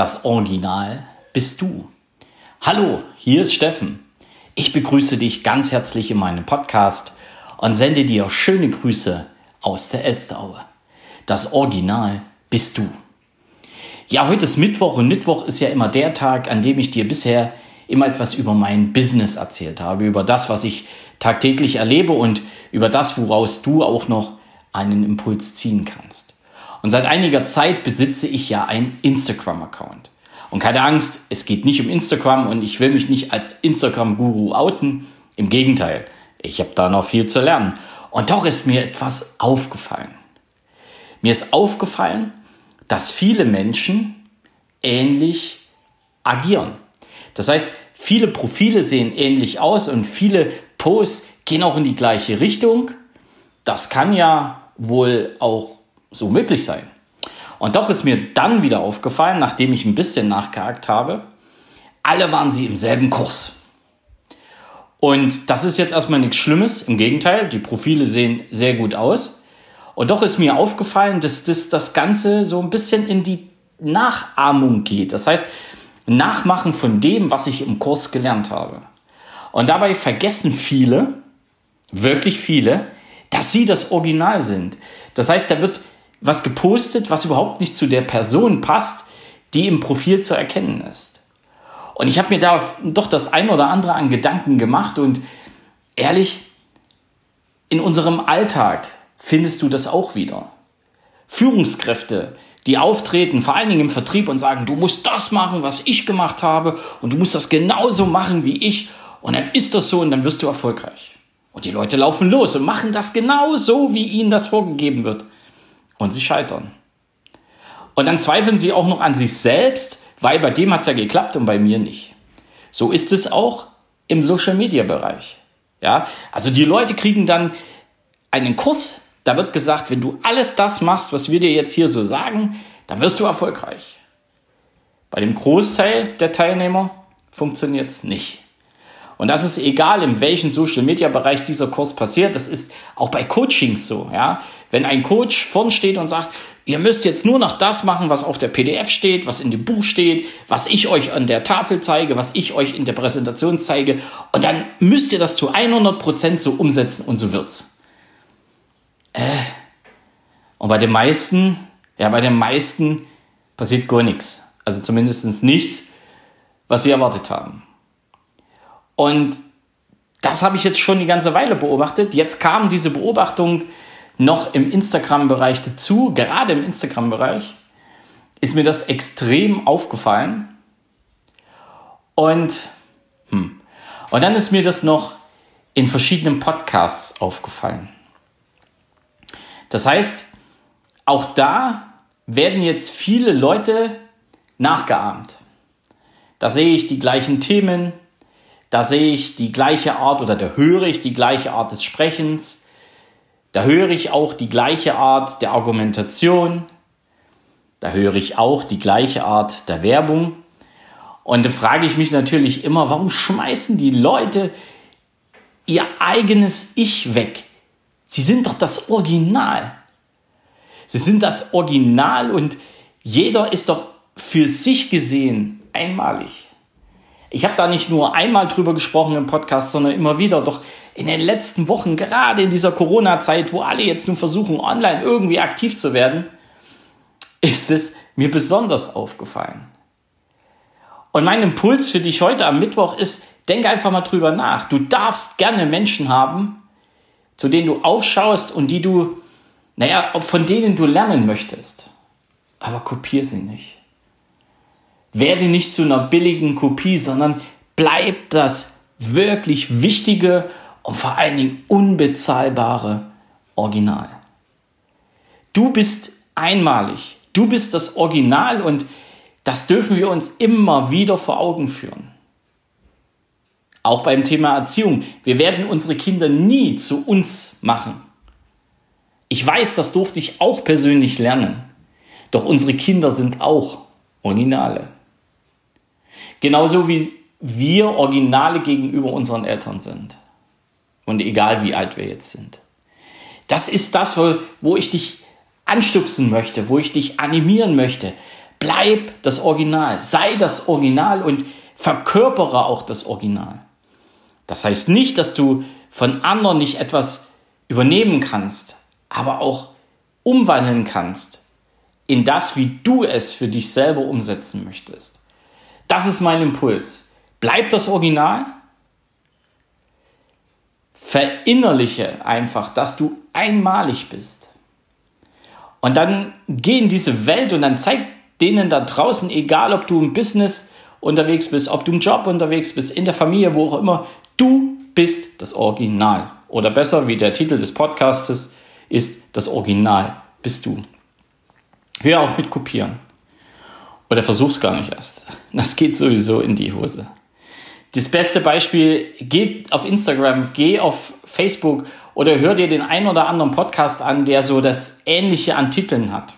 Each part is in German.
Das Original bist du. Hallo, hier ist Steffen. Ich begrüße dich ganz herzlich in meinem Podcast und sende dir schöne Grüße aus der Elsteraue. Das Original bist du. Ja, heute ist Mittwoch und Mittwoch ist ja immer der Tag, an dem ich dir bisher immer etwas über mein Business erzählt habe, über das, was ich tagtäglich erlebe und über das, woraus du auch noch einen Impuls ziehen kannst. Und seit einiger Zeit besitze ich ja einen Instagram-Account. Und keine Angst, es geht nicht um Instagram und ich will mich nicht als Instagram-Guru outen. Im Gegenteil, ich habe da noch viel zu lernen. Und doch ist mir etwas aufgefallen. Mir ist aufgefallen, dass viele Menschen ähnlich agieren. Das heißt, viele Profile sehen ähnlich aus und viele Posts gehen auch in die gleiche Richtung. Das kann ja wohl auch so möglich sein. Und doch ist mir dann wieder aufgefallen, nachdem ich ein bisschen nachgehakt habe, alle waren sie im selben Kurs. Und das ist jetzt erstmal nichts Schlimmes, im Gegenteil, die Profile sehen sehr gut aus. Und doch ist mir aufgefallen, dass das, das Ganze so ein bisschen in die Nachahmung geht. Das heißt, Nachmachen von dem, was ich im Kurs gelernt habe. Und dabei vergessen viele, wirklich viele, dass sie das Original sind. Das heißt, da wird was gepostet, was überhaupt nicht zu der Person passt, die im Profil zu erkennen ist. Und ich habe mir da doch das ein oder andere an Gedanken gemacht und ehrlich, in unserem Alltag findest du das auch wieder. Führungskräfte, die auftreten, vor allen Dingen im Vertrieb und sagen, du musst das machen, was ich gemacht habe und du musst das genauso machen wie ich und dann ist das so und dann wirst du erfolgreich. Und die Leute laufen los und machen das genauso, wie ihnen das vorgegeben wird und sie scheitern. Und dann zweifeln sie auch noch an sich selbst, weil bei dem hat es ja geklappt und bei mir nicht. So ist es auch im Social Media Bereich. Ja, also die Leute kriegen dann einen Kurs, da wird gesagt, wenn du alles das machst, was wir dir jetzt hier so sagen, dann wirst du erfolgreich. Bei dem Großteil der Teilnehmer funktioniert es nicht. Und das ist egal, in welchem Social Media Bereich dieser Kurs passiert. Das ist auch bei Coachings so, ja. Wenn ein Coach vorn steht und sagt, ihr müsst jetzt nur noch das machen, was auf der PDF steht, was in dem Buch steht, was ich euch an der Tafel zeige, was ich euch in der Präsentation zeige, und dann müsst ihr das zu 100 Prozent so umsetzen und so wird's. Äh. Und bei den meisten, ja, bei den meisten passiert gar nichts. Also zumindest nichts, was sie erwartet haben. Und das habe ich jetzt schon die ganze Weile beobachtet. Jetzt kam diese Beobachtung noch im Instagram-Bereich dazu. Gerade im Instagram-Bereich ist mir das extrem aufgefallen. Und, hm. und dann ist mir das noch in verschiedenen Podcasts aufgefallen. Das heißt, auch da werden jetzt viele Leute nachgeahmt. Da sehe ich die gleichen Themen, da sehe ich die gleiche Art oder da höre ich die gleiche Art des Sprechens. Da höre ich auch die gleiche Art der Argumentation. Da höre ich auch die gleiche Art der Werbung. Und da frage ich mich natürlich immer, warum schmeißen die Leute ihr eigenes Ich weg? Sie sind doch das Original. Sie sind das Original und jeder ist doch für sich gesehen einmalig. Ich habe da nicht nur einmal drüber gesprochen im Podcast, sondern immer wieder. Doch in den letzten Wochen, gerade in dieser Corona-Zeit, wo alle jetzt nun versuchen, online irgendwie aktiv zu werden, ist es mir besonders aufgefallen. Und mein Impuls für dich heute am Mittwoch ist, denk einfach mal drüber nach. Du darfst gerne Menschen haben, zu denen du aufschaust und die du, naja, von denen du lernen möchtest. Aber kopier sie nicht. Werde nicht zu einer billigen Kopie, sondern bleib das wirklich wichtige und vor allen Dingen unbezahlbare Original. Du bist einmalig. Du bist das Original und das dürfen wir uns immer wieder vor Augen führen. Auch beim Thema Erziehung. Wir werden unsere Kinder nie zu uns machen. Ich weiß, das durfte ich auch persönlich lernen. Doch unsere Kinder sind auch Originale. Genauso wie wir Originale gegenüber unseren Eltern sind. Und egal wie alt wir jetzt sind. Das ist das, wo, ich dich anstupsen möchte, wo ich dich animieren möchte. Bleib das Original, sei das Original und verkörpere auch das Original. Das heißt nicht, dass du von anderen nicht etwas übernehmen kannst, aber auch umwandeln kannst in das, wie du es für dich selber umsetzen möchtest. Das ist mein Impuls. Bleib das Original. Verinnerliche einfach, dass du einmalig bist. Und dann geh in diese Welt und dann zeig denen da draußen, egal ob du im Business unterwegs bist, ob du im Job unterwegs bist, in der Familie, wo auch immer, du bist das Original. Oder besser, wie der Titel des Podcastes ist, das Original bist du. Hör auf mit Kopieren. Oder versuch's gar nicht erst. Das geht sowieso in die Hose. Das beste Beispiel, geh auf Instagram, geh auf Facebook oder hör dir den einen oder anderen Podcast an, der so das Ähnliche an Titeln hat.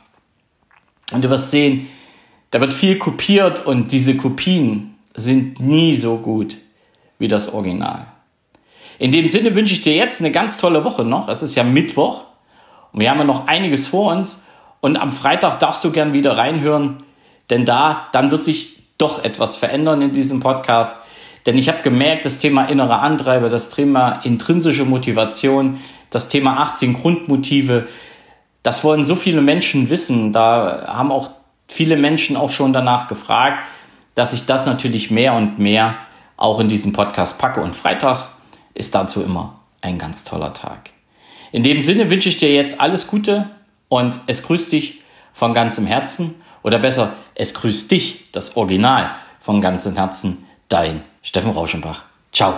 Und du wirst sehen, da wird viel kopiert und diese Kopien sind nie so gut wie das Original. In dem Sinne wünsche ich dir jetzt eine ganz tolle Woche noch. Es ist ja Mittwoch und wir haben ja noch einiges vor uns. Und am Freitag darfst du gern wieder reinhören, denn da, dann wird sich doch etwas verändern in diesem Podcast. Denn ich habe gemerkt, das Thema innere Antreiber, das Thema intrinsische Motivation, das Thema 18 Grundmotive, das wollen so viele Menschen wissen. Da haben auch viele Menschen auch schon danach gefragt, dass ich das natürlich mehr und mehr auch in diesem Podcast packe. Und freitags ist dazu immer ein ganz toller Tag. In dem Sinne wünsche ich dir jetzt alles Gute und es grüßt dich von ganzem Herzen. Oder besser, es grüßt dich, das Original, von ganzem Herzen, dein Steffen Rauschenbach. Ciao.